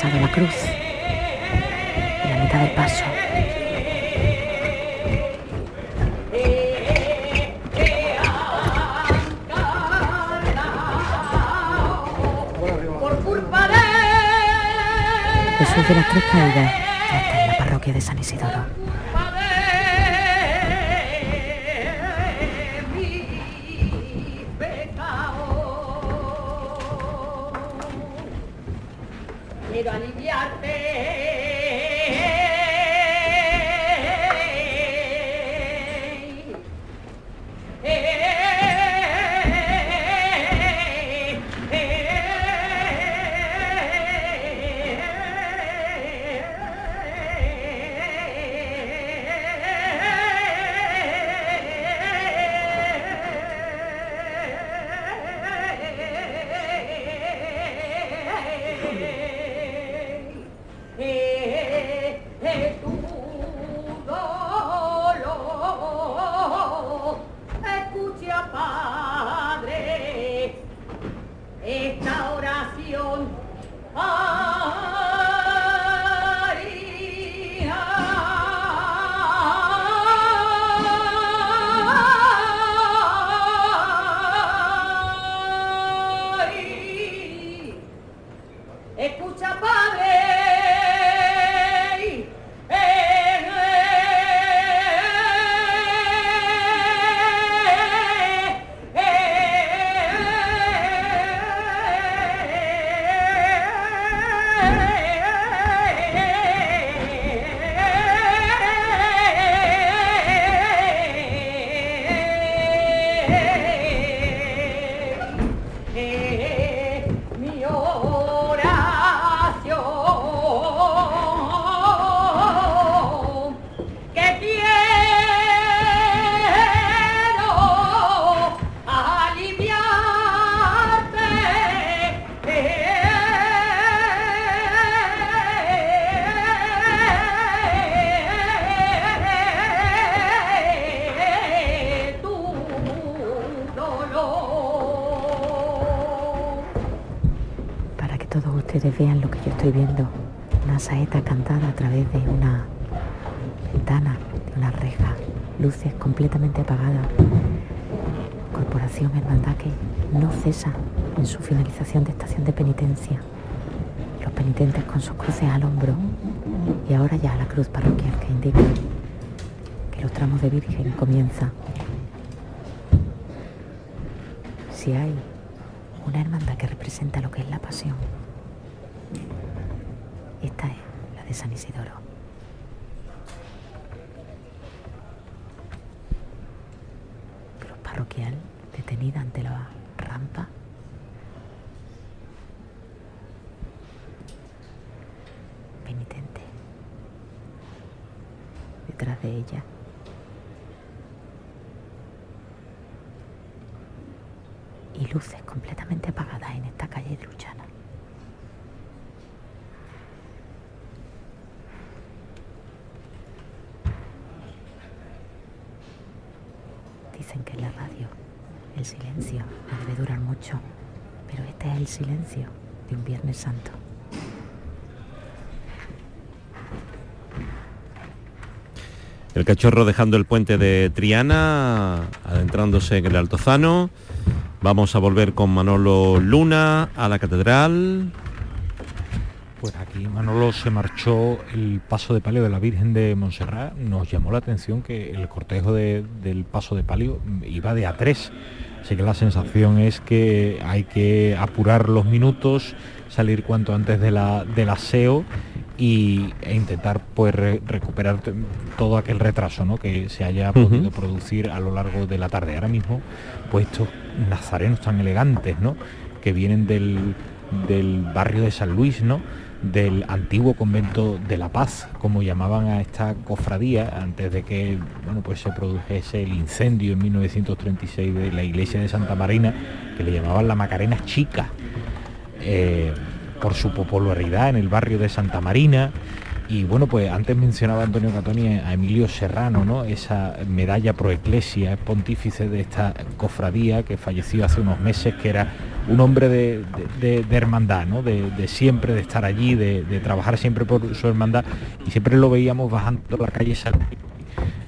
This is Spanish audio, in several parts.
pasado la cruz. En la mitad del paso. Jesús de las Tres Caídas ya está en la parroquia de San Isidoro. Estoy viendo. Una saeta cantada a través de una ventana, de una reja, luces completamente apagadas. Corporación Hermandad que no cesa en su finalización de estación de penitencia. Los penitentes con sus cruces al hombro y ahora ya la cruz parroquial que indica que los tramos de Virgen comienzan. Si hay una hermandad que representa lo que es la pasión, esta es la de San Isidoro. Cruz parroquial detenida ante la rampa. Penitente. Detrás de ella. Y luces completamente apagadas en esta calle de Luchana. Dicen que en la radio el silencio no debe durar mucho, pero este es el silencio de un Viernes Santo. El cachorro dejando el puente de Triana, adentrándose en el Altozano. Vamos a volver con Manolo Luna a la catedral. Pues aquí Manolo se marchó el paso de palio de la Virgen de Montserrat. Nos llamó la atención que el cortejo del paso de palio iba de a tres. Así que la sensación es que hay que apurar los minutos, salir cuanto antes de la, del aseo y, e intentar pues recuperar todo aquel retraso ¿no? que se haya podido producir a lo largo de la tarde. Ahora mismo, pues estos nazarenos tan elegantes, ¿no? que vienen del, del barrio de San Luis, ¿no? Del antiguo convento de la paz, como llamaban a esta cofradía antes de que bueno, pues se produjese el incendio en 1936 de la iglesia de Santa Marina, que le llamaban la Macarena Chica, eh, por su popularidad en el barrio de Santa Marina, Y bueno, pues antes mencionaba Antonio Catoni a Emilio Serrano, ¿no? Esa medalla pro ecclesia, pontífice de esta cofradía que falleció hace unos meses, que era un hombre de, hermandad, ¿no? De, siempre, de estar allí, de, trabajar siempre por su hermandad. Y siempre lo veíamos bajando la calle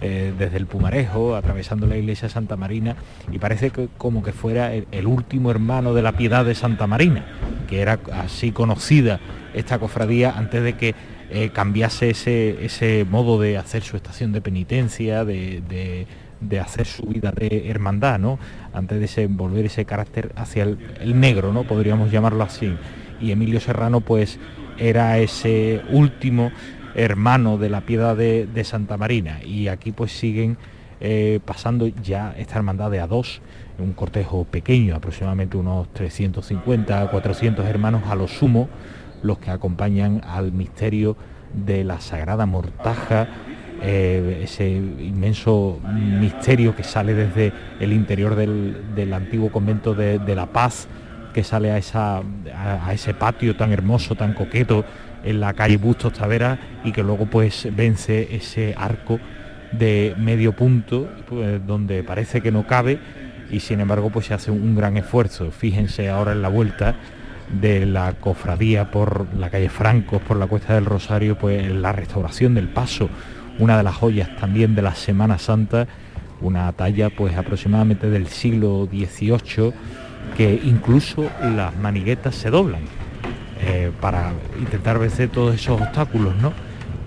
eh, desde el Pumarejo, atravesando la iglesia de Santa Marina, y parece que, como que fuera el, último hermano de la piedad de Santa Marina, que era así conocida esta cofradía antes de que eh, cambiase ese, ese, modo de hacer su estación de penitencia, de, hacer su vida de hermandad, ¿no? Antes de ese, volver ese carácter hacia el, negro, ¿no? Podríamos llamarlo así. Y Emilio Serrano, pues, era ese último hermano de la piedra de, Santa Marina. Y aquí, pues, siguen eh, pasando ya esta hermandad de a dos, un cortejo pequeño, aproximadamente unos 350, 400 hermanos a lo sumo, los que acompañan al misterio de la Sagrada Mortaja, eh, ese inmenso misterio que sale desde el interior del, antiguo convento de, La Paz, que sale a, esa, a, ese patio tan hermoso, tan coqueto en la calle Bustos Tavera y que luego pues vence ese arco de medio punto pues, donde parece que no cabe y sin embargo pues se hace un gran esfuerzo. Fíjense ahora en la vuelta de la cofradía por la calle Francos, por la Cuesta del Rosario, pues la restauración del paso, una de las joyas también de la Semana Santa, una talla pues aproximadamente del siglo XVIII, que incluso las maniguetas se doblan eh, para intentar vencer todos esos obstáculos, ¿no?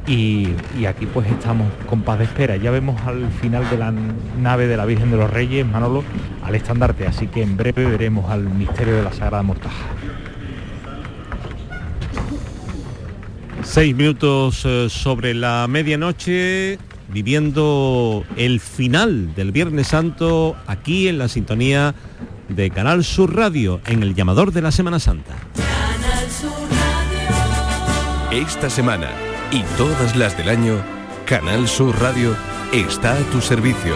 Y, y, aquí pues estamos con paz de espera. Ya vemos al final de la nave de la Virgen de los Reyes, Manolo, al estandarte, así que en breve veremos al misterio de la Sagrada Mortaja. Seis minutos eh, sobre la medianoche, viviendo el final del Viernes Santo aquí en la sintonía de Canal Sur Radio, en el llamador de la Semana Santa. Esta semana y todas las del año, Canal Sur Radio está a tu servicio.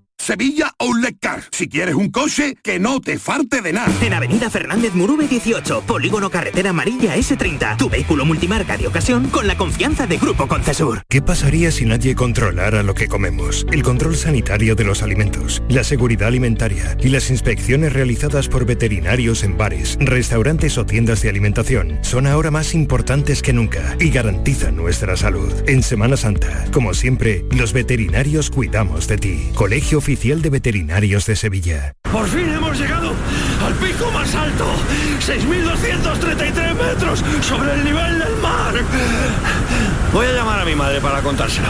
Sevilla Outlet Car. Si quieres un coche, que no te falte de nada. En Avenida Fernández Murube 18, Polígono Carretera Amarilla S30. Tu vehículo multimarca de ocasión con la confianza de Grupo Concesur. ¿Qué pasaría si nadie controlara lo que comemos? El control sanitario de los alimentos, la seguridad alimentaria y las inspecciones realizadas por veterinarios en bares, restaurantes o tiendas de alimentación son ahora más importantes que nunca y garantizan nuestra salud. En Semana Santa, como siempre, los veterinarios cuidamos de ti. Colegio Oficial de Veterinarios de Sevilla. Por fin hemos llegado al pico más alto, 6.233 metros sobre el nivel del mar. Voy a llamar a mi madre para contárselo.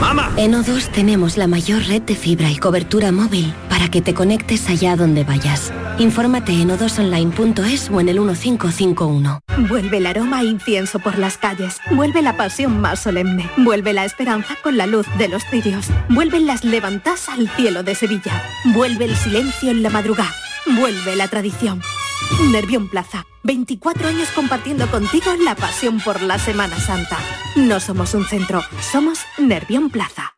¡Mamá! En O2 tenemos la mayor red de fibra y cobertura móvil para que te conectes allá donde vayas. Infórmate en odosonline.es o en el 1551. Vuelve el aroma a incienso por las calles. Vuelve la pasión más solemne. Vuelve la esperanza con la luz de los cirios. Vuelven las levantas al cielo de Sevilla. Vuelve el silencio en la madrugada. Vuelve la tradición. Nervión Plaza. 24 años compartiendo contigo la pasión por la Semana Santa. No somos un centro, somos Nervión Plaza.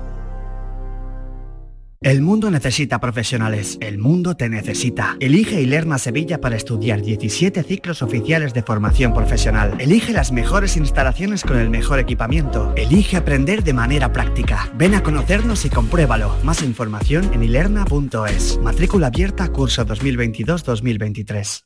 El mundo necesita profesionales. El mundo te necesita. Elige Ilerna Sevilla para estudiar 17 ciclos oficiales de formación profesional. Elige las mejores instalaciones con el mejor equipamiento. Elige aprender de manera práctica. Ven a conocernos y compruébalo. Más información en ilerna.es. Matrícula abierta curso 2022-2023.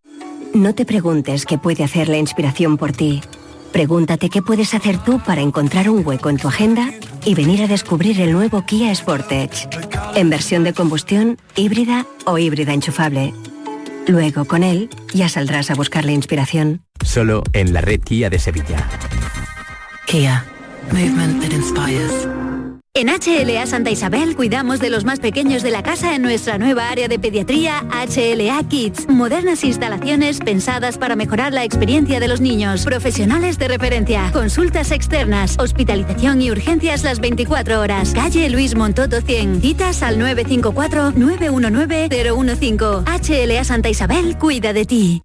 No te preguntes qué puede hacer la inspiración por ti. Pregúntate qué puedes hacer tú para encontrar un hueco en tu agenda y venir a descubrir el nuevo Kia Sportage. En versión de combustión, híbrida o híbrida enchufable. Luego, con él, ya saldrás a buscar la inspiración. Solo en la red Kia de Sevilla. Kia. Movement that inspires. En HLA Santa Isabel cuidamos de los más pequeños de la casa en nuestra nueva área de pediatría HLA Kids. Modernas instalaciones pensadas para mejorar la experiencia de los niños. Profesionales de referencia. Consultas externas. Hospitalización y urgencias las 24 horas. Calle Luis Montoto 100. Citas al 954-919-015. HLA Santa Isabel cuida de ti.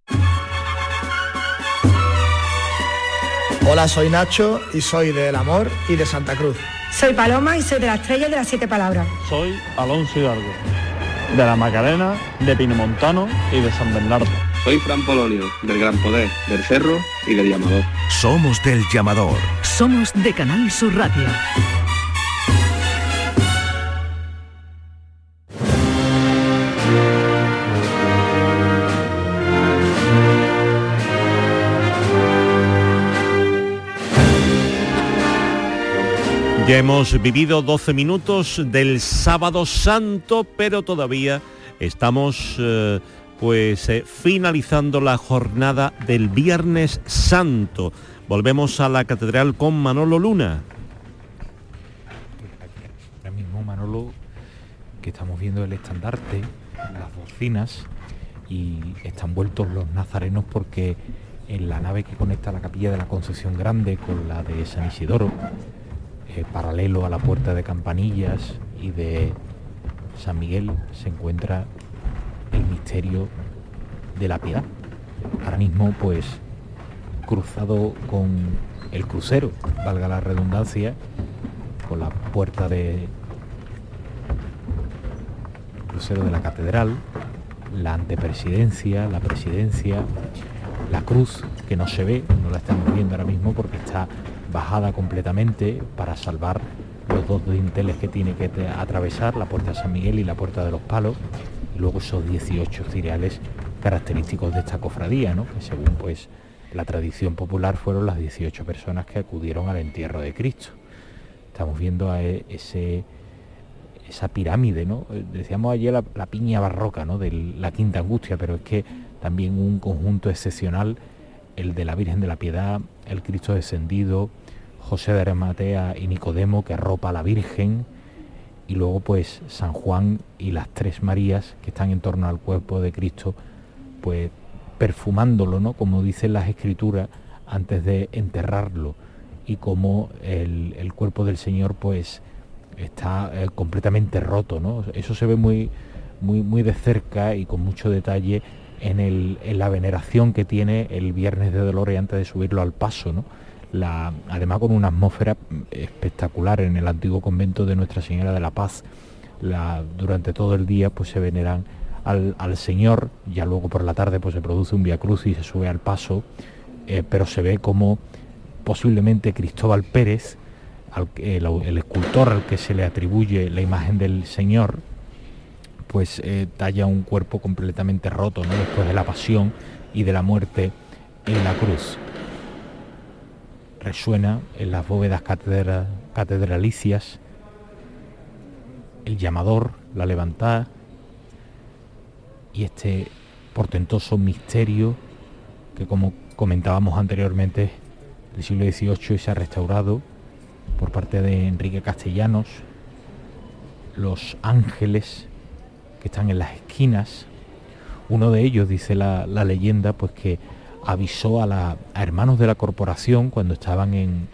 Hola, soy Nacho y soy del Amor y de Santa Cruz. Soy Paloma y soy de la estrella de las siete palabras. Soy Alonso Hidalgo, de la Macarena, de Pinomontano y de San Bernardo. Soy Fran Polonio, del Gran Poder, del Cerro y del Llamador. Somos del Llamador. Somos de Canal Sur Radio. Ya hemos vivido 12 minutos del sábado santo, pero todavía estamos eh, pues eh, finalizando la jornada del viernes santo. Volvemos a la catedral con Manolo Luna. Ahora mismo Manolo, que estamos viendo el estandarte, las bocinas y están vueltos los nazarenos porque en la nave que conecta la capilla de la Concepción Grande con la de San Isidoro, eh, paralelo a la puerta de Campanillas y de San Miguel se encuentra el misterio de la piedad. Ahora mismo pues cruzado con el crucero, valga la redundancia, con la puerta de crucero de la catedral, la antepresidencia, la presidencia, la cruz que no se ve, no la estamos viendo ahora mismo porque está bajada completamente para salvar los dos dinteles que tiene que atravesar, la puerta de San Miguel y la puerta de los palos, y luego esos 18 cireales característicos de esta cofradía, ¿no? que según pues la tradición popular fueron las 18 personas que acudieron al entierro de Cristo. Estamos viendo a e, ese, esa pirámide, ¿no? Decíamos ayer la, la piña barroca ¿no? de la Quinta Angustia, pero es que también un conjunto excepcional, el de la Virgen de la Piedad, el Cristo descendido, José de Arimatea y Nicodemo que arropa a la Virgen, y luego pues San Juan y las tres Marías que están en torno al cuerpo de Cristo, pues perfumándolo, ¿no? Como dicen las escrituras, antes de enterrarlo, y como el, el cuerpo del Señor pues está eh, completamente roto, ¿no? Eso se ve muy, muy, muy de cerca y con mucho detalle en, el, en la veneración que tiene el Viernes de Dolores antes de subirlo al paso, ¿no? Además con una atmósfera espectacular en el antiguo convento de Nuestra Señora de la Paz. La, durante todo el día pues se veneran al, Señor, ya luego por la tarde pues se produce un Via Cruz y se sube al paso, eh, pero se ve como posiblemente Cristóbal Pérez el, escultor al que se le atribuye la imagen del Señor, pues eh, talla un cuerpo completamente roto, después de la pasión y de la muerte en la cruz. Resuena en las bóvedas catedralicias el llamador, la levantada y este portentoso misterio que como comentábamos anteriormente del siglo XVIII se ha restaurado por parte de Enrique Castellanos, los ángeles que están en las esquinas. Uno de ellos, dice la, leyenda, pues que avisó a, la, hermanos de la corporación cuando estaban en,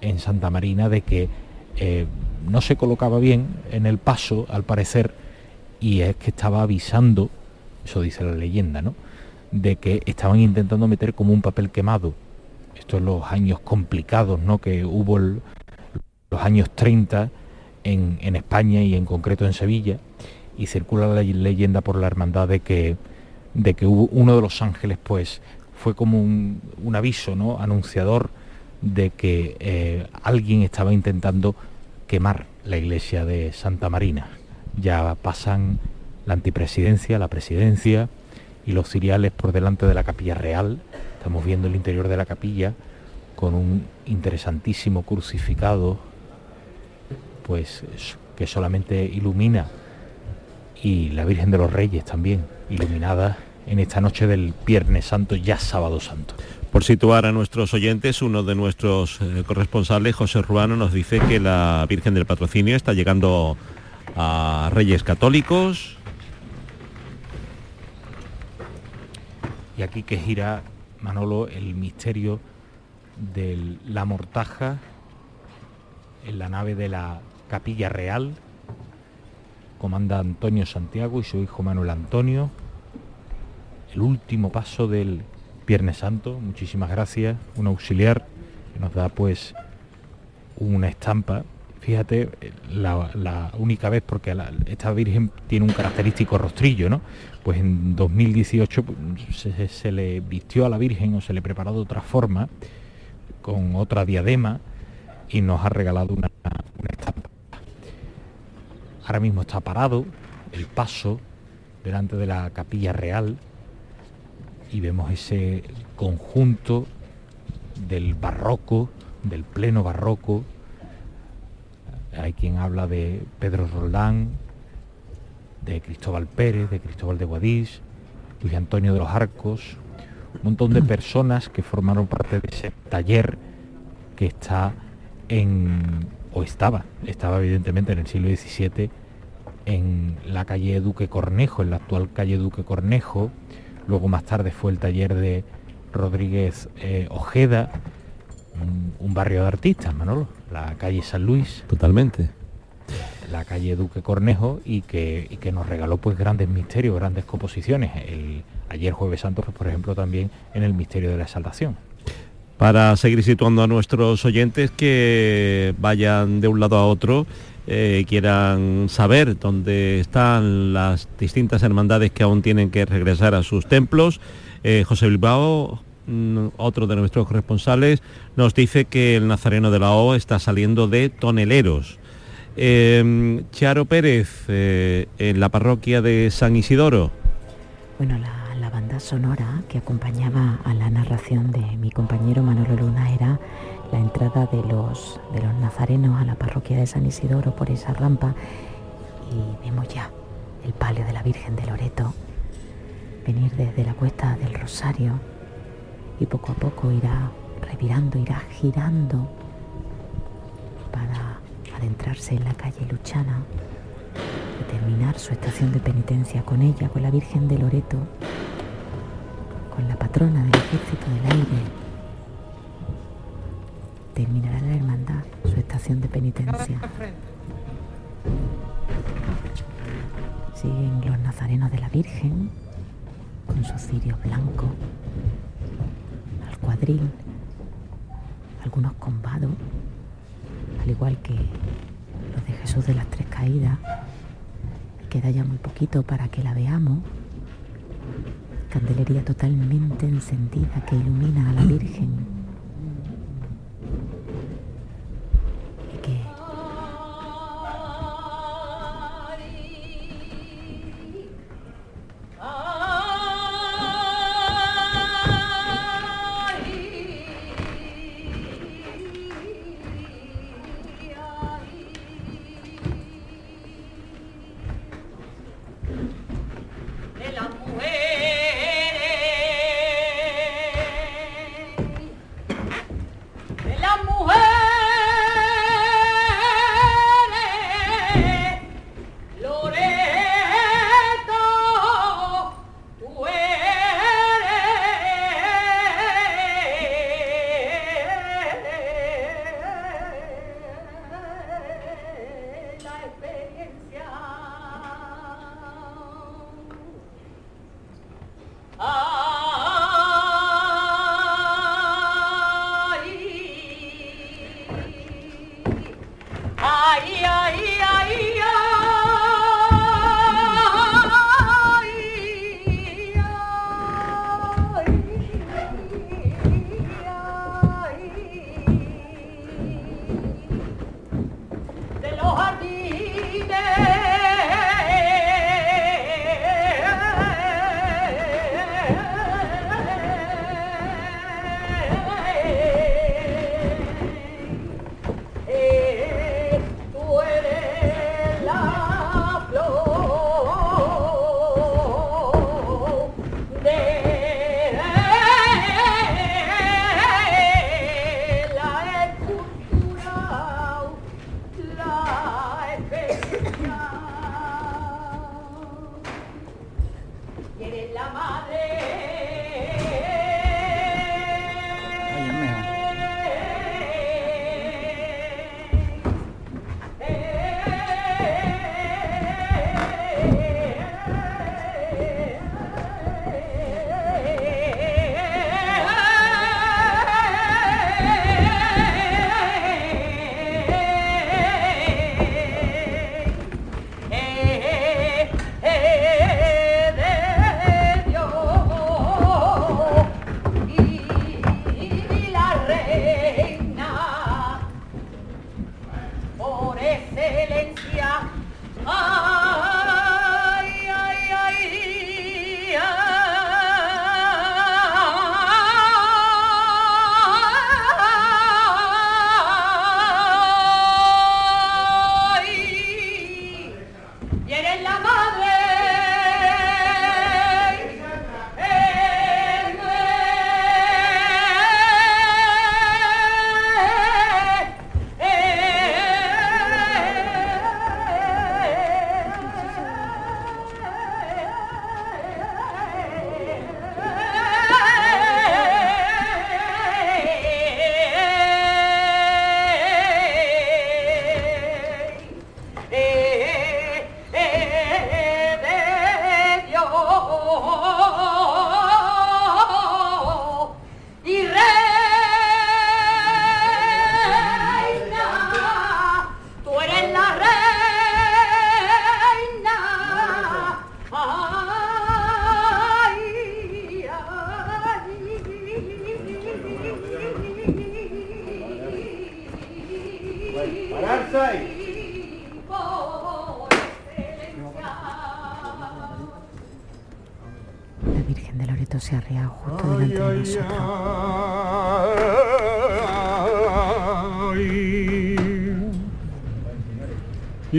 en Santa Marina de que eh, no se colocaba bien en el paso, al parecer, y es que estaba avisando, eso dice la leyenda, ¿no? De que estaban intentando meter como un papel quemado. Estos son los años complicados, ¿no? Que hubo los años 30 en, España y en concreto en Sevilla, y circula la leyenda por la hermandad de que, de que hubo uno de los ángeles, pues fue como un, aviso, ¿no? Anunciador de que eh, alguien estaba intentando quemar la iglesia de Santa Marina. Ya pasan la antipresidencia, la presidencia y los ciriales por delante de la capilla real. Estamos viendo el interior de la capilla con un interesantísimo crucificado pues que solamente ilumina y la Virgen de los Reyes también, iluminada en esta noche del Viernes Santo, ya sábado santo. Por situar a nuestros oyentes, uno de nuestros eh, corresponsales, José Ruano, nos dice que la Virgen del Patrocinio está llegando a Reyes Católicos. Y aquí que gira, Manolo, el misterio de la mortaja en la nave de la Capilla Real. Comanda Antonio Santiago y su hijo Manuel Antonio. El último paso del Viernes Santo. Muchísimas gracias. Un auxiliar que nos da pues una estampa. Fíjate, la, única vez, porque esta Virgen tiene un característico rostrillo, ¿no? Pues en 2018 pues, se, le vistió a la Virgen o se le preparó de otra forma, con otra diadema, y nos ha regalado una, una estampa. Ahora mismo está parado el paso delante de la capilla real y vemos ese conjunto del barroco, del pleno barroco. Hay quien habla de Pedro Roldán, de Cristóbal Pérez, de Cristóbal de Guadix, Luis Antonio de los Arcos, un montón de personas que formaron parte de ese taller que está en o estaba, estaba evidentemente en el siglo XVII en la calle Duque Cornejo, en la actual calle Duque Cornejo, luego más tarde fue el taller de Rodríguez eh, Ojeda, un, barrio de artistas, Manolo, la calle San Luis. Totalmente. La calle Duque Cornejo y que, que nos regaló pues grandes misterios, grandes composiciones. El, ayer jueves santo, pues, por ejemplo, también en el misterio de la exaltación para seguir situando a nuestros oyentes que vayan de un lado a otro, eh, quieran saber dónde están las distintas hermandades que aún tienen que regresar a sus templos. Eh, José Bilbao, mm, otro de nuestros corresponsales, nos dice que el Nazareno de la O está saliendo de toneleros. Eh, Charo Pérez, en la parroquia de San Isidoro. Bueno, la banda sonora que acompañaba a la narración de mi compañero Manolo Luna era la entrada de los, de los nazarenos a la parroquia de San Isidoro por esa rampa y vemos ya el palio de la Virgen de Loreto venir desde la cuesta del Rosario y poco a poco irá revirando, irá girando para adentrarse en la calle Luchana y terminar su estación de penitencia con ella, con la Virgen de Loreto con la patrona del ejército del aire, terminará la hermandad su estación de penitencia. Siguen los nazarenos de la Virgen con su cirio blanco, al cuadril, algunos combados, al igual que los de Jesús de las Tres Caídas. Queda ya muy poquito para que la veamos candelería totalmente encendida que ilumina a la Virgen.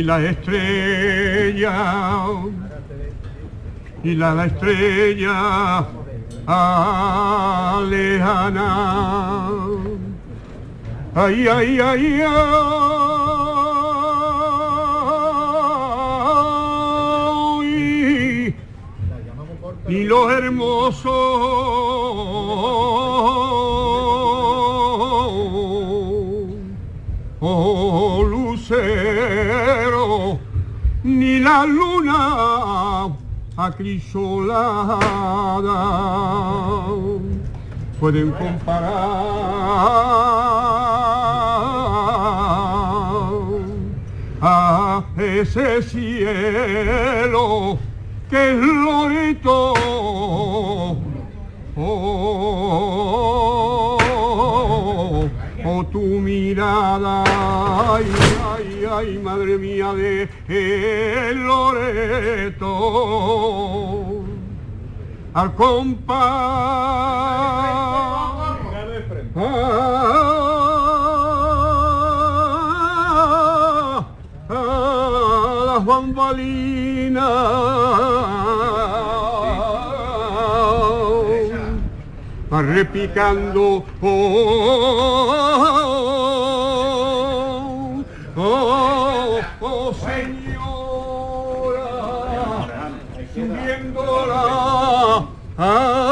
La estrella y la, la estrella lejana. Ay, ay, ay, ay. Y los hermosos la luna acrisolada pueden comparar a ese cielo que es Loreto. Oh, oh, tu mirada, ay, ay, ay, madre mía de Loreto, al compás. Las bambalinas repicando. Oh, oh, oh, oh, señora, viéndola. Ah,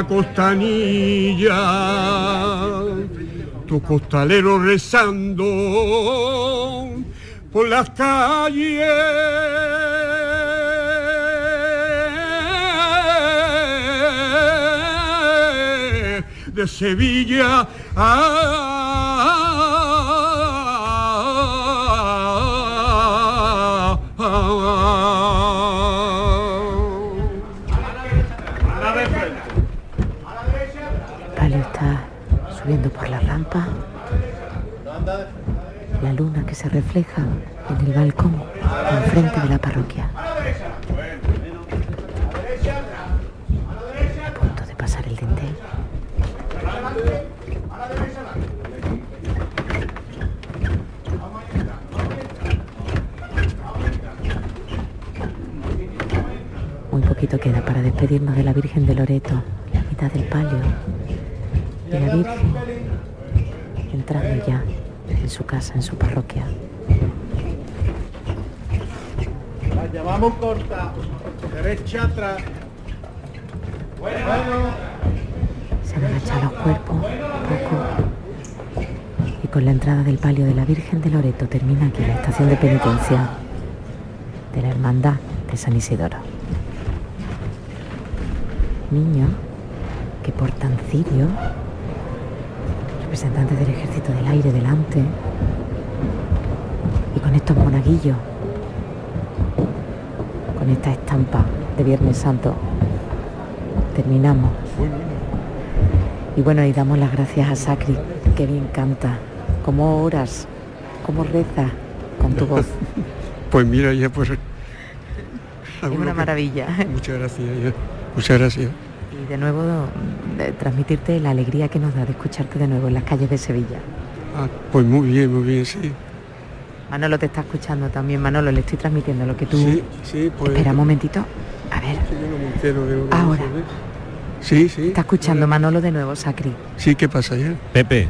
la costanilla, tu costalero rezando por las calles de Sevilla. ah, La luna que se refleja en el balcón enfrente de la parroquia. A punto de pasar el dintel. Muy poquito queda para despedirnos de la Virgen de Loreto, la mitad del palio. Y la Virgen entrando ya en su casa, en su parroquia. La llamamos corta. Derecha atrás. Bueno. Se han agachado los cuerpos un poco. Y con la entrada del palio de la Virgen de Loreto termina aquí la estación de penitencia de la Hermandad de San Isidoro. Niños que portan cirio, representantes del ejército del aire delante, y con estos monaguillos, con esta estampa de Viernes Santo, terminamos. Y bueno, y damos las gracias a Sacri, que bien canta, cómo oras, cómo reza con tu voz. Pues mira, ya pues... Es una maravilla. Muchas gracias, ya. Muchas gracias. De nuevo de transmitirte la alegría que nos da de escucharte de nuevo en las calles de Sevilla. Ah, pues muy bien, muy bien, sí. Manolo te está escuchando también, Manolo, le estoy transmitiendo lo que tú... Sí, sí, pues... Espera un momentito. A ver. Sí, yo no me entero de lo que Ahora. Sí, sí. Está escuchando Manolo de nuevo, Sacri. Sí, ¿qué pasa ya? Pepe,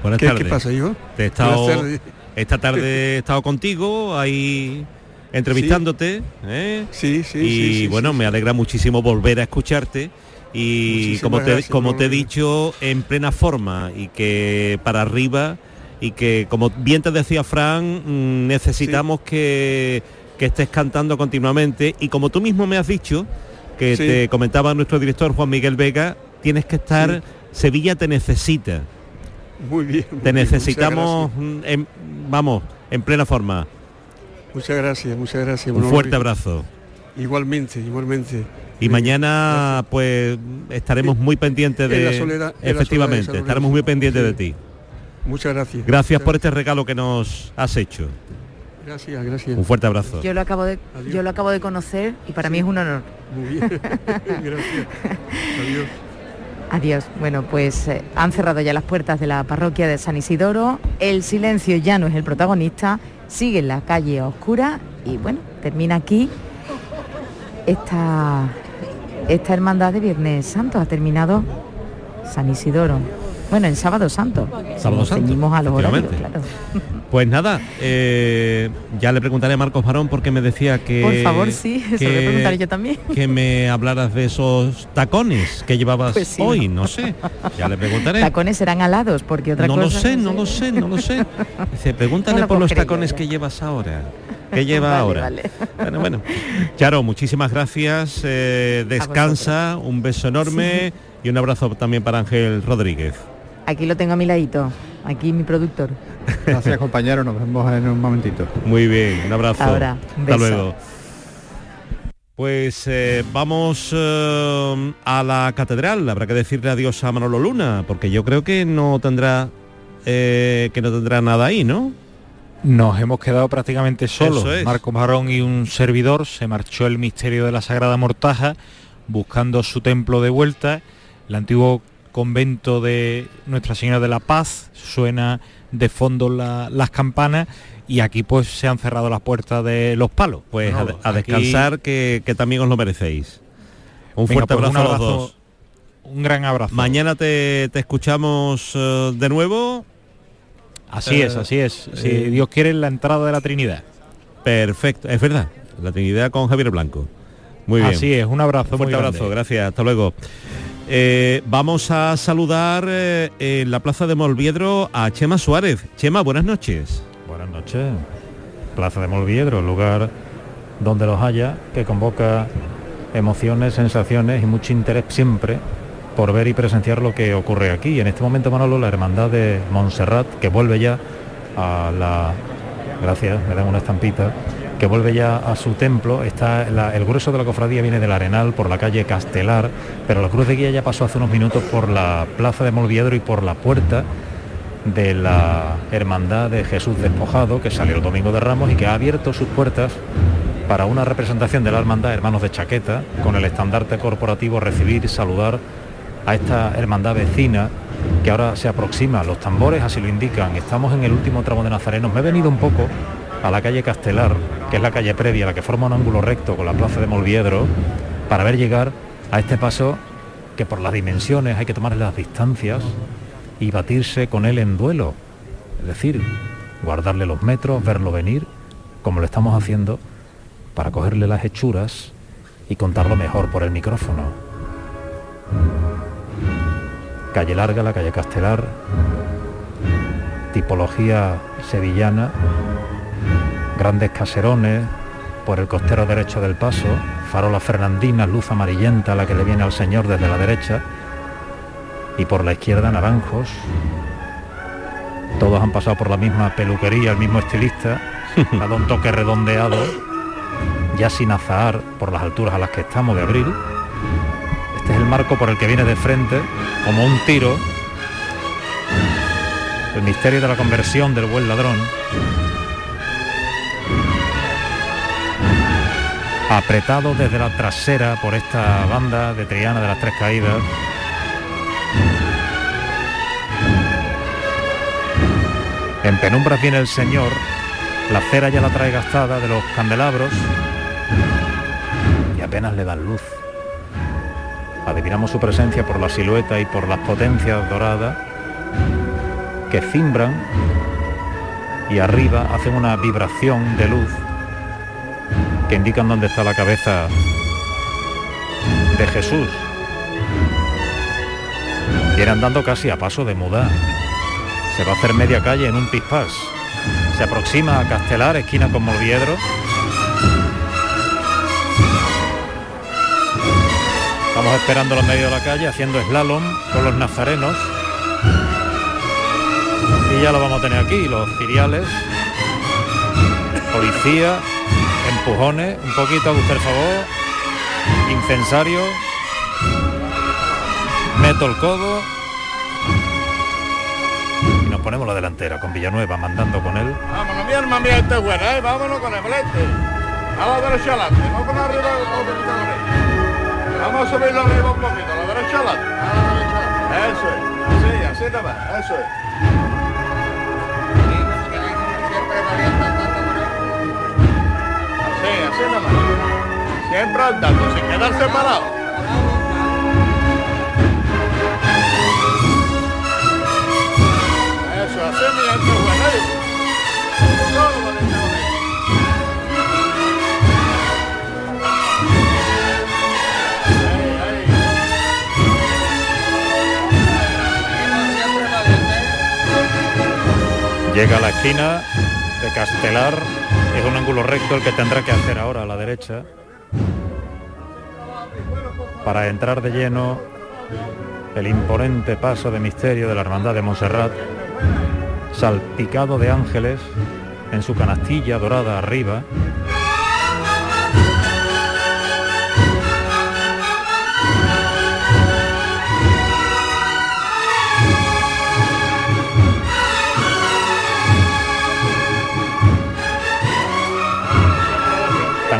buenas ¿Qué- tardes. qué pasa, yo? Te he estado, Buenas tardes. esta tarde he estado contigo ahí entrevistándote. ¿eh? Sí, sí, y sí, sí, bueno, me alegra muchísimo volver a escucharte. Y Muchísimas como te, gracias, como te he dicho, en plena forma y que para arriba y que como bien te decía Fran, mm, necesitamos que, que estés cantando continuamente y como tú mismo me has dicho, que Sí. te comentaba nuestro director Juan Miguel Vega, tienes que estar, Sevilla te necesita. Muy bien. muy Te necesitamos, en- vamos, en plena forma. Muchas gracias, muchas gracias. Un fuerte abrazo. Igualmente, igualmente. Y mañana pues estaremos muy pendientes en la de... soledad- en la soledad de efectivamente, estaremos muy pendientes de ti. Muchas gracias. Gracias Muchas por este regalo que nos has hecho. Gracias, gracias. Un fuerte abrazo. Yo lo acabo de, yo lo acabo de conocer y para mí es un honor. Muy bien. gracias. Adiós. Adiós. Bueno, pues eh, han cerrado ya las puertas de la parroquia de San Isidoro. El silencio ya no es el protagonista. Sigue en la calle oscura y bueno, termina aquí esta, esta hermandad de Viernes Santo. Ha terminado San Isidoro. Bueno, en Sábado Santo. Sábado Santo, a los horarios, claro. Pues nada, eh, ya le preguntaré a Marcos Barón porque me decía que... Por favor, sí, eso que- lo voy a preguntar yo también. Que me hablaras de esos tacones que llevabas Pues sí, hoy, ¿no? no sé. Ya le preguntaré. Tacones serán alados, porque otra no cosa... lo sé, no lo sé, no lo sé. Dice, pregúntale No lo por los puedo creer, tacones ya. que llevas ahora. ¿Qué lleva Vale, ahora? vale. Bueno, bueno. Charo, muchísimas gracias. eh, descansa, un beso enorme y un abrazo también para Ángel Rodríguez. Aquí lo tengo a mi ladito, aquí mi productor. Gracias compañero, nos vemos en un momentito. Muy bien, un abrazo. Ahora, un Hasta beso. luego. Pues eh, vamos eh, a la catedral. Habrá que decirle adiós a Manolo Luna, porque yo creo que no tendrá eh, que no tendrá nada ahí, ¿no? Nos hemos quedado prácticamente solos. Es. Marcos Marrón y un servidor se marchó el misterio de la Sagrada Mortaja buscando su templo de vuelta. El antiguo convento de Nuestra Señora de la Paz suena de fondo la- las campanas y aquí pues se han cerrado las puertas de los palos. Pues a, aquí- descansar que, que también os lo merecéis. Un Venga, fuerte pues, abrazo, un a los abrazo, dos. Un gran abrazo. Mañana te, te escuchamos eh, de nuevo Así es, Eh, así es. Si eh, Dios quiere la entrada de la Trinidad. Perfecto, es verdad. La Trinidad con Javier Blanco. Muy bien. Así es, un abrazo muy Fuerte grande. abrazo, gracias, hasta luego. Eh, vamos a saludar eh, en la plaza de Molviedro a Chema Suárez. Chema, buenas noches. Buenas noches. Plaza de Molviedro, lugar donde los haya, que convoca emociones, sensaciones y mucho interés siempre por ver y presenciar lo que ocurre aquí. En este momento, Manolo, la hermandad de Montserrat, que vuelve ya a la... Gracias, me dan una estampita que vuelve ya a su templo. Está el grueso de la cofradía viene del Arenal por la calle Castelar, pero la cruz de guía ya pasó hace unos minutos por la plaza de Molviedro y por la puerta de la Hermandad de Jesús Despojado, que salió el domingo de Ramos y que ha abierto sus puertas para una representación de la Hermandad Hermanos de Chaqueta, con el estandarte corporativo recibir saludar a esta hermandad vecina que ahora se aproxima. Los tambores así lo indican. Estamos en el último tramo de Nazarenos. Me he venido un poco a la calle Castelar, que es la calle previa, la que forma un ángulo recto con la plaza de Molviedro, para ver llegar a este paso que por las dimensiones hay que tomar las distancias y batirse con él en duelo. Es decir, guardarle los metros, verlo venir, como lo estamos haciendo, para cogerle las hechuras y contarlo mejor por el micrófono. Calle larga, la calle Castelar, tipología sevillana, grandes caserones por el costero derecho del paso, farola fernandina, luz amarillenta, la que le viene al señor desde la derecha, y por la izquierda naranjos. Todos han pasado por la misma peluquería, el mismo estilista, dado un toque redondeado, ya sin azahar por las alturas a las que estamos de abril. El marco por el que viene de frente, como un tiro, el misterio de la conversión del buen ladrón. Apretado desde la trasera por esta banda de Triana de las Tres Caídas. En penumbras viene el Señor, la cera ya la trae gastada de los candelabros y apenas le dan luz. Adivinamos su presencia por la silueta y por las potencias doradas que cimbran y arriba hacen una vibración de luz que indican dónde está la cabeza de Jesús. Viene andando casi a paso de muda. Se va a hacer media calle en un pispás. Se aproxima a Castelar, esquina con Molviedro. Vamos esperando en medio de la calle, haciendo slalom con los nazarenos. Y ya lo vamos a tener aquí, los ciriales, policía, empujones, un poquito, haga usted el favor, incensario, meto el codo y nos ponemos la delantera con Villanueva mandando con él. Vámonos, mi hermano, mira, este es bueno, ¿eh? Vámonos con el bolete. A la derecha adelante, no con arriba, un poquito derecha. Vamos a subirlo arriba un poquito, a la derecha. A la derecha. Eso es. Sí, así nada más, eso es. Así, así nada más. Siempre andando, sin quedarse parado. Eso, así, mira, este es bueno. Llega a la esquina de Castelar, es un ángulo recto el que tendrá que hacer ahora a la derecha para entrar de lleno el imponente paso de misterio de la Hermandad de Montserrat, salpicado de ángeles en su canastilla dorada arriba.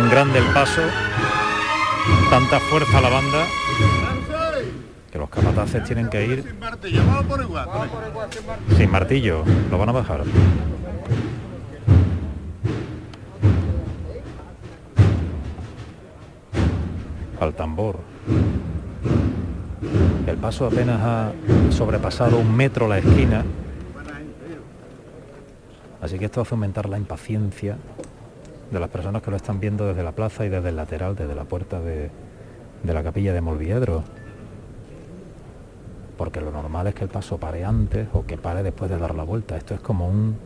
Tan grande el paso, tanta fuerza la banda, que los capataces tienen que ir sin martillo, lo van a bajar. Al tambor. El paso apenas ha sobrepasado un metro la esquina Así que esto hace aumentar la impaciencia de las personas que lo están viendo desde la plaza y desde el lateral, desde la puerta de, de la capilla de Molviedro. Porque lo normal es que el paso pare antes o que pare después de dar la vuelta. Esto es como un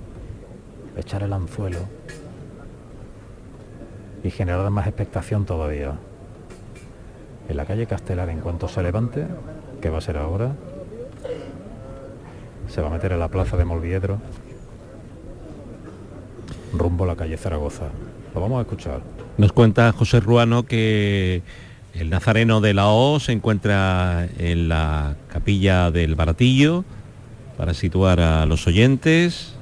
echar el anzuelo y generar más expectación todavía. En la calle Castelar, en cuanto se levante, que va a ser ahora, se va a meter en la plaza de Molviedro, rumbo a la calle Zaragoza. Lo vamos a escuchar. Nos cuenta José Ruano que el nazareno de la O se encuentra en la capilla del Baratillo para situar a los oyentes.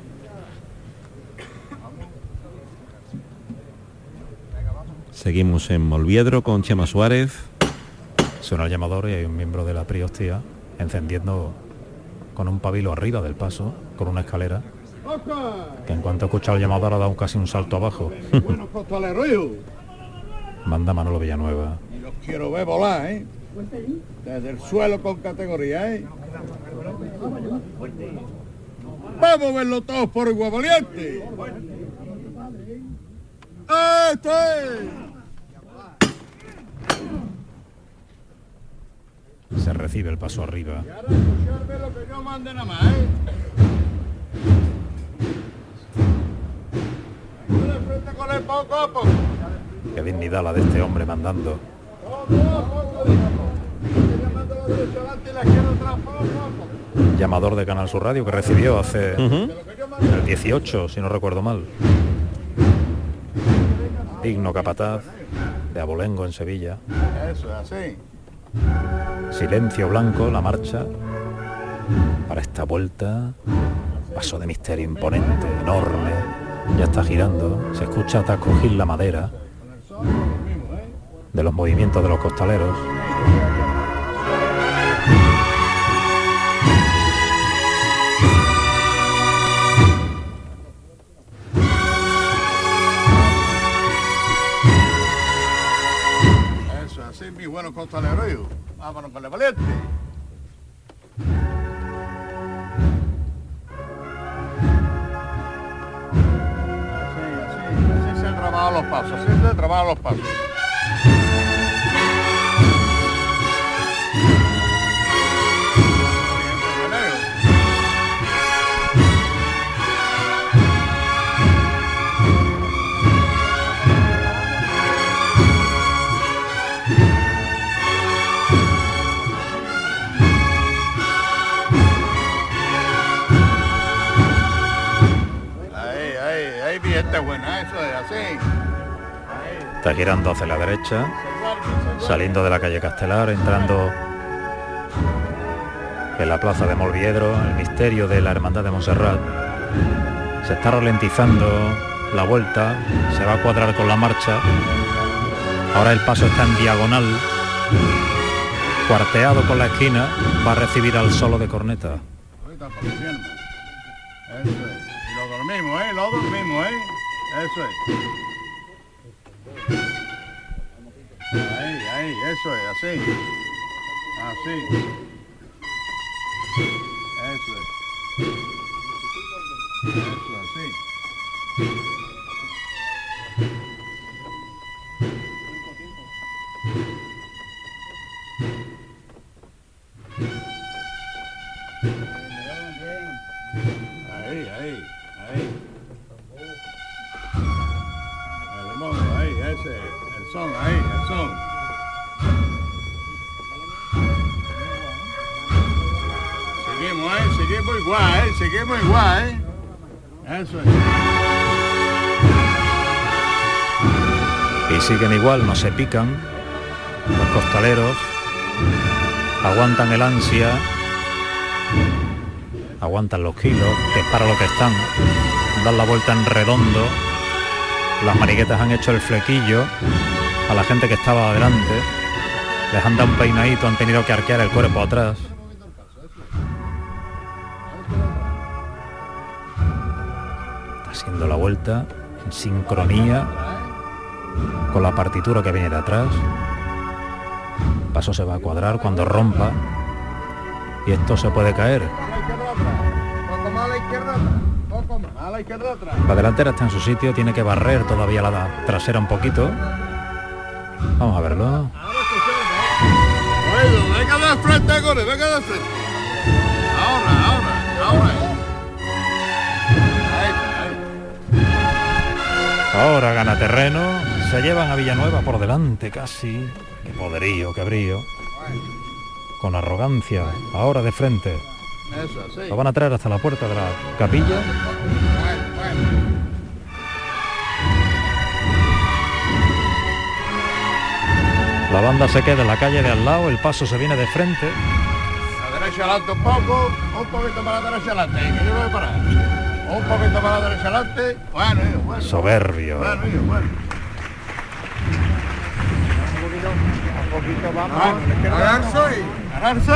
Seguimos en Molviedro con Chema Suárez. Suena el llamador y hay un miembro de la priostía encendiendo con un pabilo arriba del paso, con una escalera, que en cuanto escucha el llamador ha dado casi un salto abajo. Manda Manolo Villanueva. Y los quiero ver volar, ¿eh? Desde el suelo con categoría, ¿eh? Vamos a verlo todos por igual valiente. ¡Este! Se recibe el paso arriba. Y ahora lo que yo mande nada más, ¿eh? Qué dignidad la de este hombre mandando. Llamador de Canal Sur Radio que recibió hace el 18, si no recuerdo mal. Digno capataz de Abolengo en Sevilla. Eso es así. Silencio blanco, la marcha. Para esta vuelta, paso de misterio imponente, enorme. Ya está girando, se escucha hasta crujir la madera de los movimientos de los costaleros. Eso es así, mi buenos costaleros. Vámonos con el valiente. Se trabajan hacia la derecha, saliendo de la calle Castelar, entrando en la plaza de Molviedro, el misterio de la Hermandad de Montserrat. Se está ralentizando la vuelta, se va a cuadrar con la marcha. Ahora el paso está en diagonal, cuarteado con la esquina, va a recibir al solo de corneta. Eso es. Lo dormimos, ¿eh? Lo dormimos, ¿eh? Eso es. Ahí, eso es, así. Así. Eso es. Eso, así. Ahí, ahí, ahí. El mongo, ahí, ese, el son, ahí, el son. Eh, seguimos igual, eh, igual, eh. Eso es. Y siguen igual, no se pican. Los costaleros aguantan el ansia, aguantan los kilos, que es para lo que están. Dan la vuelta en redondo. Las mariquetas han hecho el flequillo a la gente que estaba adelante. Les han dado un peinadito, han tenido que arquear el cuerpo atrás. La vuelta en sincronía con la partitura que viene de atrás. El paso se va a cuadrar cuando rompa y esto se puede caer. La delantera está en su sitio, tiene que barrer todavía la trasera un poquito. Vamos a verlo. Venga de frente, ahora. Ahora gana terreno, se llevan a Villanueva por delante casi. Qué poderío, qué brío. Con arrogancia, ahora de frente. Lo van a traer hasta la puerta de la capilla. La banda se queda en la calle de al lado, el paso se viene de frente. La derecha adelante un poco, un poquito más a la derecha adelante, que yo voy a parar. Un poquito más a la derecha adelante. Bueno, hijo, bueno. Soberbio. Bueno, hijo, bueno. Un poquito más. Agarse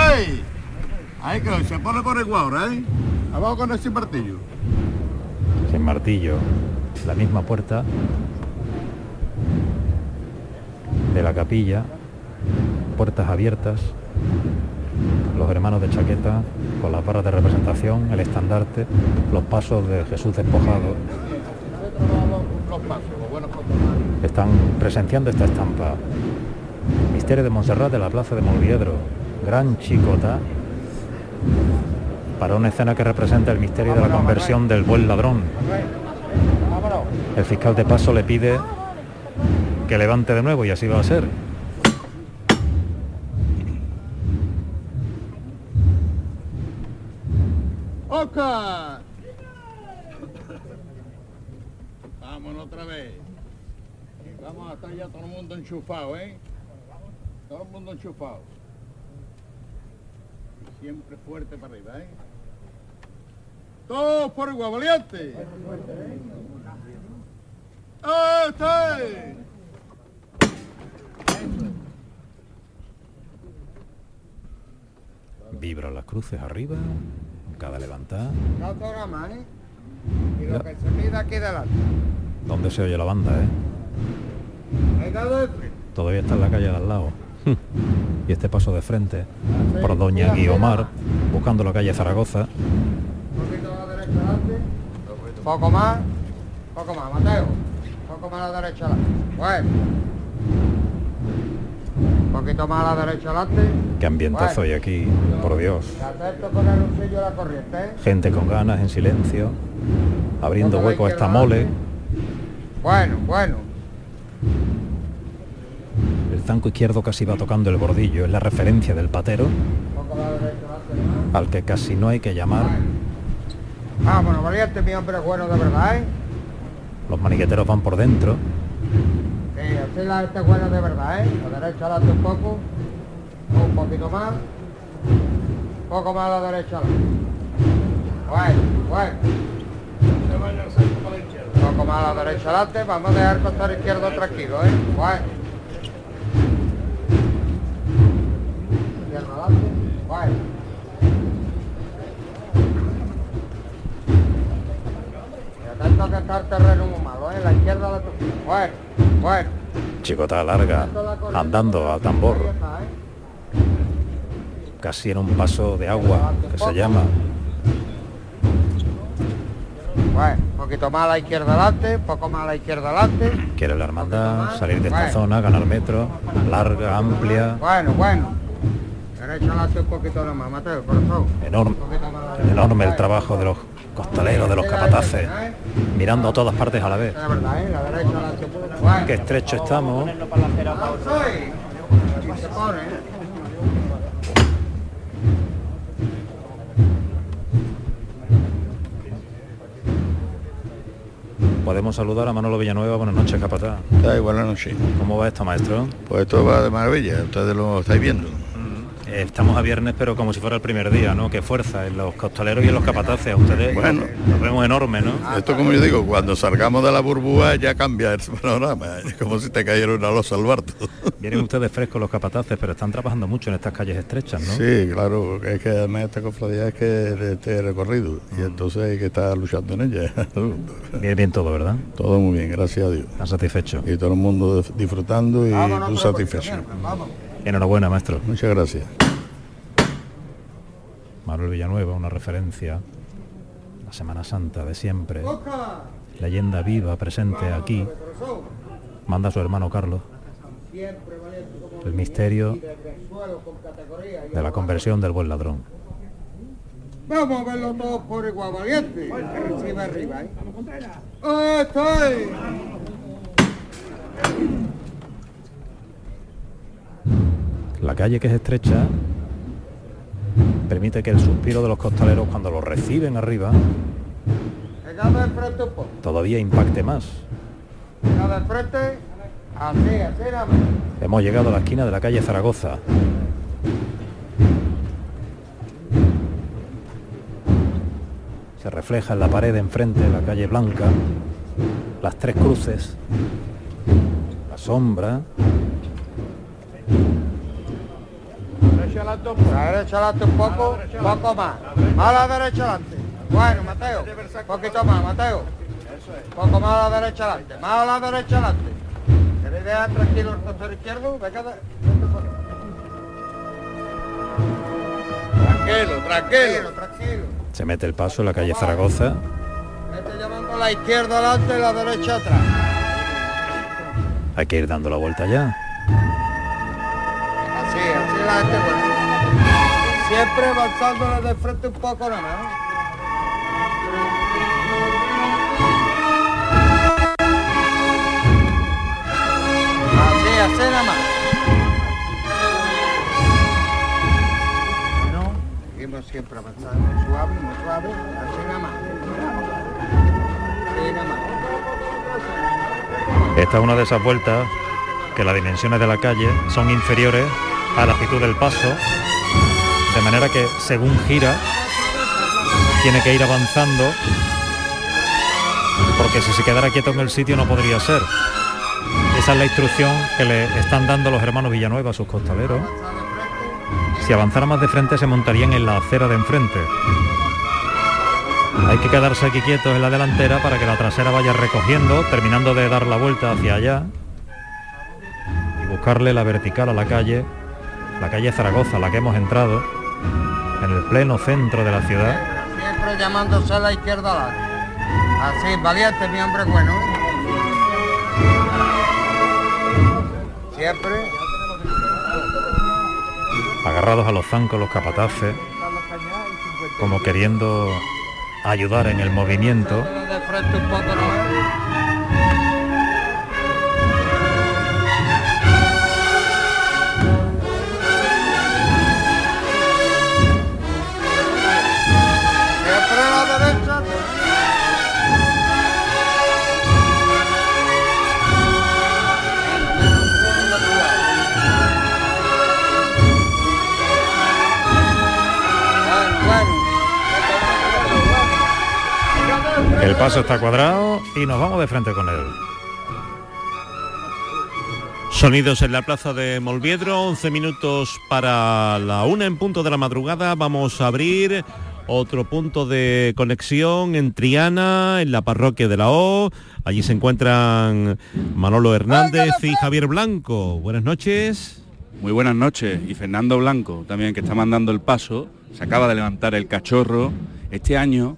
ahí, que se pone por igual ahora, ¿eh? Abajo con ese martillo. Sin martillo. La misma puerta de la capilla. Puertas abiertas. Los hermanos de chaqueta con las barras de representación, el estandarte, los pasos de Jesús despojado. Están presenciando esta estampa. Misterio de Montserrat de la Plaza de Molviedro. Gran chicota. Para una escena que representa el misterio de la conversión del buen ladrón. El fiscal de paso le pide que levante de nuevo y así va a ser. ¡Oscar! Vámonos otra vez. Vamos a estar ya todo el mundo enchufado, ¿eh? Todo el mundo enchufado. Y siempre fuerte para arriba, ¿eh? Todos por igual, valiente. ¡Este! Vibran las cruces arriba, toca más, ¿eh? Y lo que se aquí delante. ¿Dónde se oye la banda, eh? Todavía está en la calle de al lado. y este paso de frente por Doña Guiomar, buscando la calle Zaragoza. Un poquito a la derecha adelante. Poco más. Poco más, Mateo. Poco más a la derecha adelante. Bueno. Un poquito más a la derecha adelante. Qué ambientazo hay aquí, por Dios. ¿eh? Gente con ganas, en silencio, abriendo hueco a esta mole. Bueno, bueno. El zanco izquierdo casi va tocando el bordillo, es la referencia del patero, al que casi no hay que llamar. Vámonos, valiente, mi hombre bueno de verdad, ¿eh? Los maniqueteros van por dentro. Sí, así la este bueno de verdad, ¿eh? La derecha adelante un poco. Un poquito más. Poco más a la derecha. Bueno, bueno. Poco más a la derecha adelante. Vamos a dejar el costado izquierdo tranquilo, ¿eh? Bueno. Izquierdo adelante. Bueno. Y que está el terreno muy malo, ¿eh? La izquierda la. Bueno, bueno. Chicota larga, andando a tambor. Casi en un paso de agua, que se llama. Bueno, un poquito más a la izquierda adelante, poco más a la izquierda adelante. Quiere la hermandad salir de esta zona, ganar metro, larga, amplia, Bueno, bueno. Derecho un poquito nomás, Mateo, enorme, poquito más adelante. enorme el trabajo de los costaleros, de los capataces, mirando a todas partes a la vez. Qué estrecho estamos. Podemos saludar a Manolo Villanueva. Buenas noches, capataz. Ay, buenas noches. ¿Cómo va esto, maestro? Pues esto va de maravilla, ustedes lo estáis viendo. Eh, Estamos a viernes, pero como si fuera el primer día, ¿no? Qué fuerza en los costaleros y en los capataces. A ustedes Bueno. los vemos enormes, ¿no? Esto como yo digo, cuando salgamos de la burbuja ya cambia el panorama, es como si te cayera una losa al barco. Vienen ustedes frescos los capataces, pero están trabajando mucho en estas calles estrechas, ¿no? Sí, claro, es que además esta cofradía es que este recorrido y entonces hay que estar luchando en ella. Bien, bien todo, ¿verdad? Todo muy bien, gracias a Dios. ¿Están satisfechos? Y todo el mundo disfrutando y Vámonos, tú pero satisfecho. pues, Vamos. Enhorabuena, maestro. Muchas gracias. Manuel Villanueva, una referencia la Semana Santa de siempre, leyenda viva presente aquí, manda a su hermano Carlos el misterio de la conversión del buen ladrón. Vamos a verlo todos por igual, valiente. Encima arriba, ¿eh? ¡Oh, estoy! La calle que es estrecha permite que el suspiro de los costaleros cuando lo reciben arriba de todavía impacte más. De. Hemos llegado a la esquina de la calle Zaragoza. Se refleja en la pared de enfrente la calle Blanca, las tres cruces, la sombra, Derecha adelante un poco. La derecha adelante un poco, poco más. Más a la derecha adelante. Bueno, Mateo, un poquito más, Mateo. Poco más a la derecha adelante, más a la derecha adelante. ¿Queréis dejar tranquilo el costado izquierdo? Venga, Tranquilo, tranquilo. tranquilo. se mete el paso en la calle Zaragoza, Vete llamando la izquierda adelante y la derecha atrás. hay que ir dando la vuelta ya. Así, así la gente buena. Siempre avanzándole de frente un poco nada más. así nada más. Bueno, seguimos siempre avanzando suave, muy suave, así nada más. Así nada más. Esta es una de esas vueltas que las dimensiones de la calle son inferiores a la altitud del paso, de manera que según gira tiene que ir avanzando, porque si se quedara quieto en el sitio no podría ser. Esa es la instrucción que le están dando los hermanos Villanueva a sus costaleros. Si avanzara más de frente se montarían en la acera de enfrente. Hay que quedarse aquí quietos en la delantera para que la trasera vaya recogiendo, terminando de dar la vuelta hacia allá y buscarle la vertical a la calle, la calle Zaragoza, la que hemos entrado, en el pleno centro de la ciudad. Siempre llamándose a la izquierda. Así, valiente, mi hombre bueno. Siempre. agarrados a los zancos los capataces, como queriendo ayudar en el movimiento. De frente un poco nomás. Paso está cuadrado y nos vamos de frente con él. Sonidos en la plaza de Molviedro, 11 minutos para la una en punto de la madrugada. Vamos a abrir otro punto de conexión en Triana, en la parroquia de la O. Allí se encuentran Manolo Hernández y Javier Blanco. Buenas noches. Muy buenas noches. Y Fernando Blanco, también que está mandando el paso, se acaba de levantar el cachorro. Este año,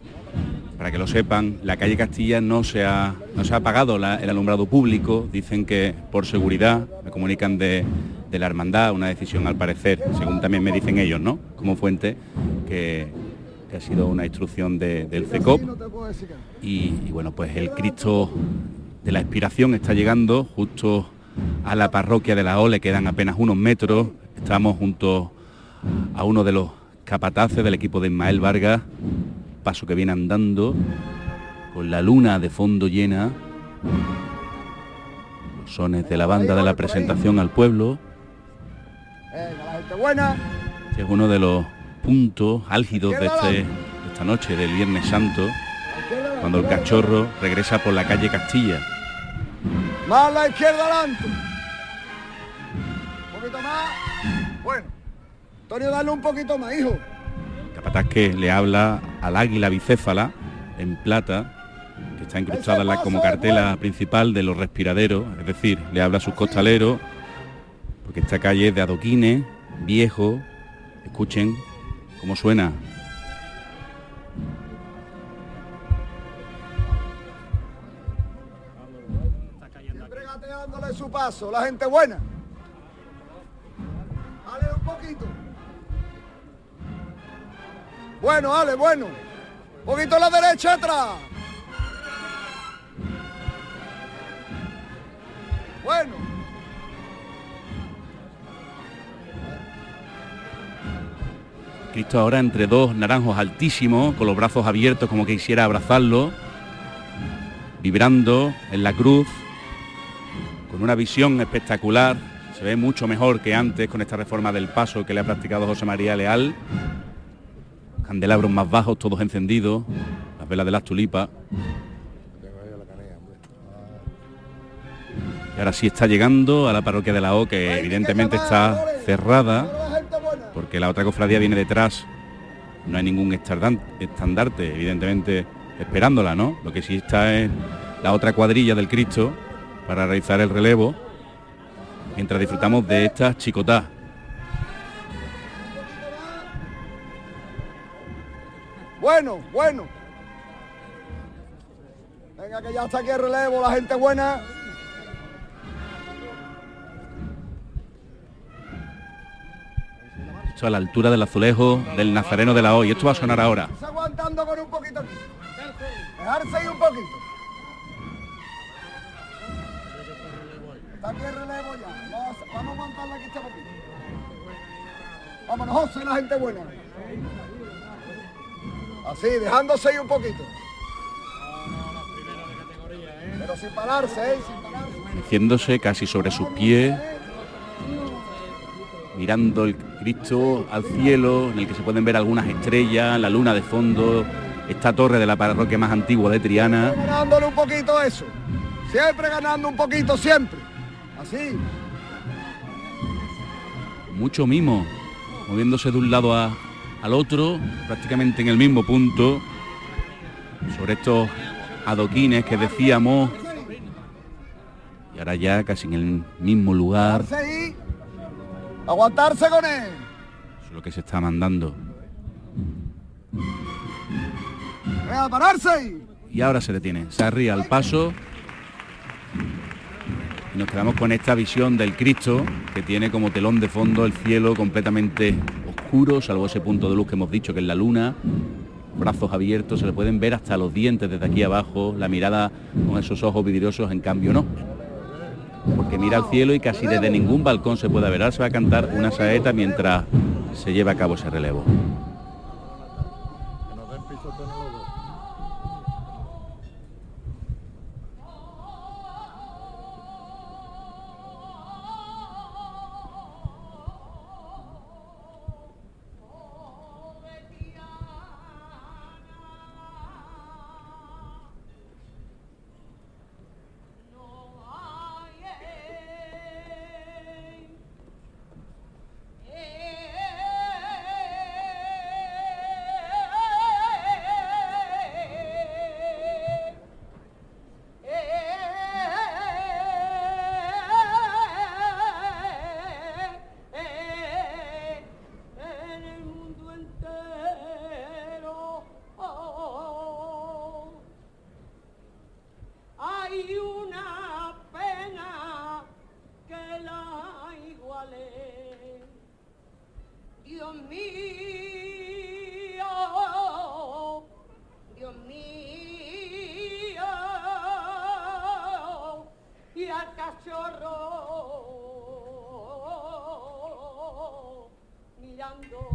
para que lo sepan, la calle Castilla no se ha, no se ha apagado el alumbrado público. Dicen que por seguridad, me comunican de, de la hermandad, una decisión al parecer, según también me dicen ellos, ¿no? Como fuente, que, que ha sido una instrucción de- del CECOP. Y, y bueno, pues el Cristo de la Expiración está llegando justo a la parroquia de la O, le quedan apenas unos metros. Estamos junto a uno de los capataces del equipo de Ismael Vargas, paso que viene andando, con la luna de fondo llena, los sones de la banda de la presentación al pueblo, que es uno de los puntos álgidos de, este- esta noche, del Viernes Santo, cuando el cachorro regresa por la calle Castilla. Más la izquierda adelante. Un poquito más. Bueno. Antonio, dale un poquito más, hijo capataz que le habla al águila bicéfala en plata, que está incrustada como cartela principal de los respiraderos, es decir, le habla a sus costaleros, porque esta calle es de adoquines, viejo, escuchen cómo suena. Siempre su paso, la gente buena. Dale un poquito. Bueno, Ale, bueno. Un poquito a la derecha atrás. Bueno. Cristo ahora entre dos naranjos altísimos, con los brazos abiertos como que quisiera abrazarlo, vibrando en la cruz, con una visión espectacular. Se ve mucho mejor que antes con esta reforma del paso que le ha practicado José María Leal. Candelabros más bajos, todos encendidos, las velas de las tulipas. Y ahora sí está llegando a la parroquia de la O, que evidentemente está cerrada, porque la otra cofradía viene detrás. No hay ningún estandarte, evidentemente, esperándola, ¿no? Lo que sí está es la otra cuadrilla del Cristo para realizar el relevo, mientras disfrutamos de esta chicotá. Bueno, bueno. Venga, que ya está aquí el relevo, la gente buena. Esto a la altura del azulejo del Nazareno de la O. Y esto va a sonar ahora. Aguantando con un poquito aquí. Dejarse ir un poquito. Está aquí el relevo ya. Vamos, vamos a aguantarla aquí este poquito. Vámonos, José, la gente buena. Así, dejándose ir un poquito. Pero sin pararse, ¿eh? Sin pararse. meciéndose casi sobre sus pies, mirando el Cristo al cielo, en el que se pueden ver algunas estrellas, la luna de fondo, esta torre de la parroquia más antigua de Triana. Ganándole un poquito eso. Siempre ganando un poquito, siempre. Así. mucho mimo, moviéndose de un lado a- al otro, prácticamente en el mismo punto, sobre estos adoquines que decíamos, y ahora ya casi en el mismo lugar. Aguantarse con él. es lo que se está mandando. Venga, pararse. Y ahora se detiene, se arría al paso y nos quedamos con esta visión del Cristo que tiene como telón de fondo el cielo completamente oscuro, salvo ese punto de luz que hemos dicho que es la luna, brazos abiertos, se le pueden ver hasta los dientes desde aquí abajo, la mirada con esos ojos vidriosos en cambio no. Porque mira al cielo y casi desde ningún balcón se puede ver. Ahora se va a cantar una saeta mientras se lleva a cabo ese relevo. Mirando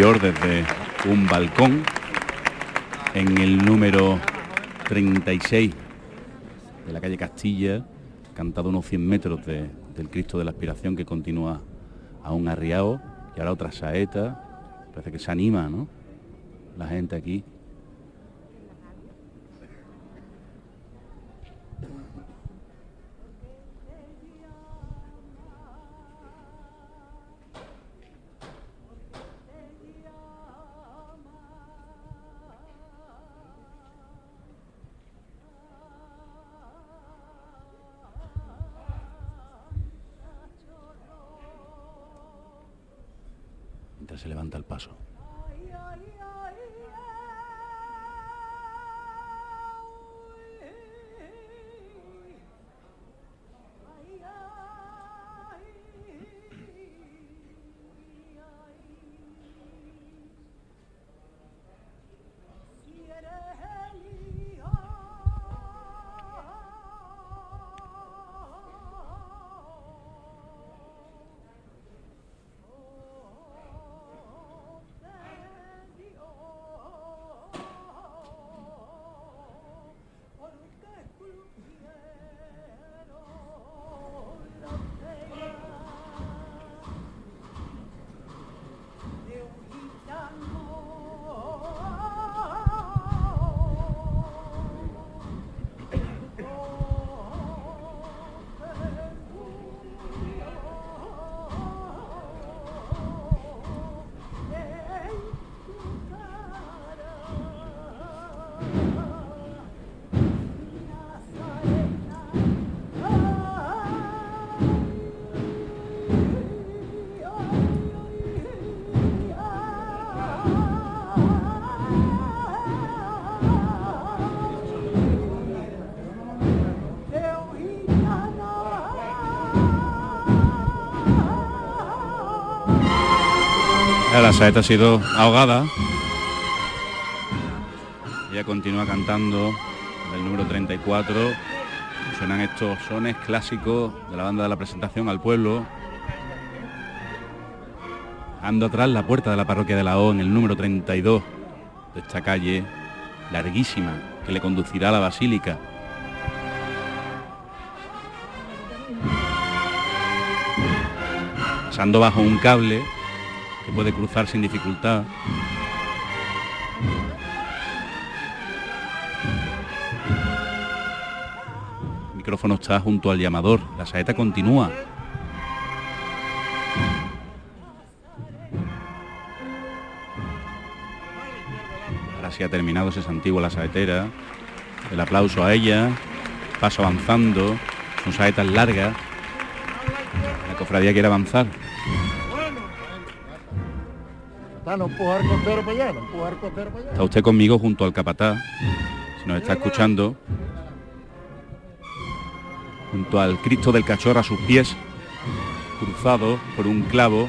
Desde un balcón en el número 36 de la calle Castilla, cantado unos 100 metros de- del Cristo de la Aspiración que continúa aún arriado y ahora otra saeta, parece que se anima, ¿no? La gente aquí. La saeta ha sido ahogada. Ella continúa cantando del número 34. Suenan estos sones clásicos de la banda de la presentación al pueblo. Ando atrás la puerta de la parroquia de la O en el número 32 de esta calle larguísima que le conducirá a la basílica. Pasando bajo un cable puede cruzar sin dificultad. El micrófono está junto al llamador. La saeta continúa. Ahora sí ha terminado ese antiguo la saetera. El aplauso a ella. Paso avanzando. Son saetas largas. La cofradía quiere avanzar. Está, no empujar costero para allá, no empujar costero para allá. Está usted conmigo junto al capataz, si nos está escuchando, junto al Cristo del Cachorro a sus pies, cruzado por un clavo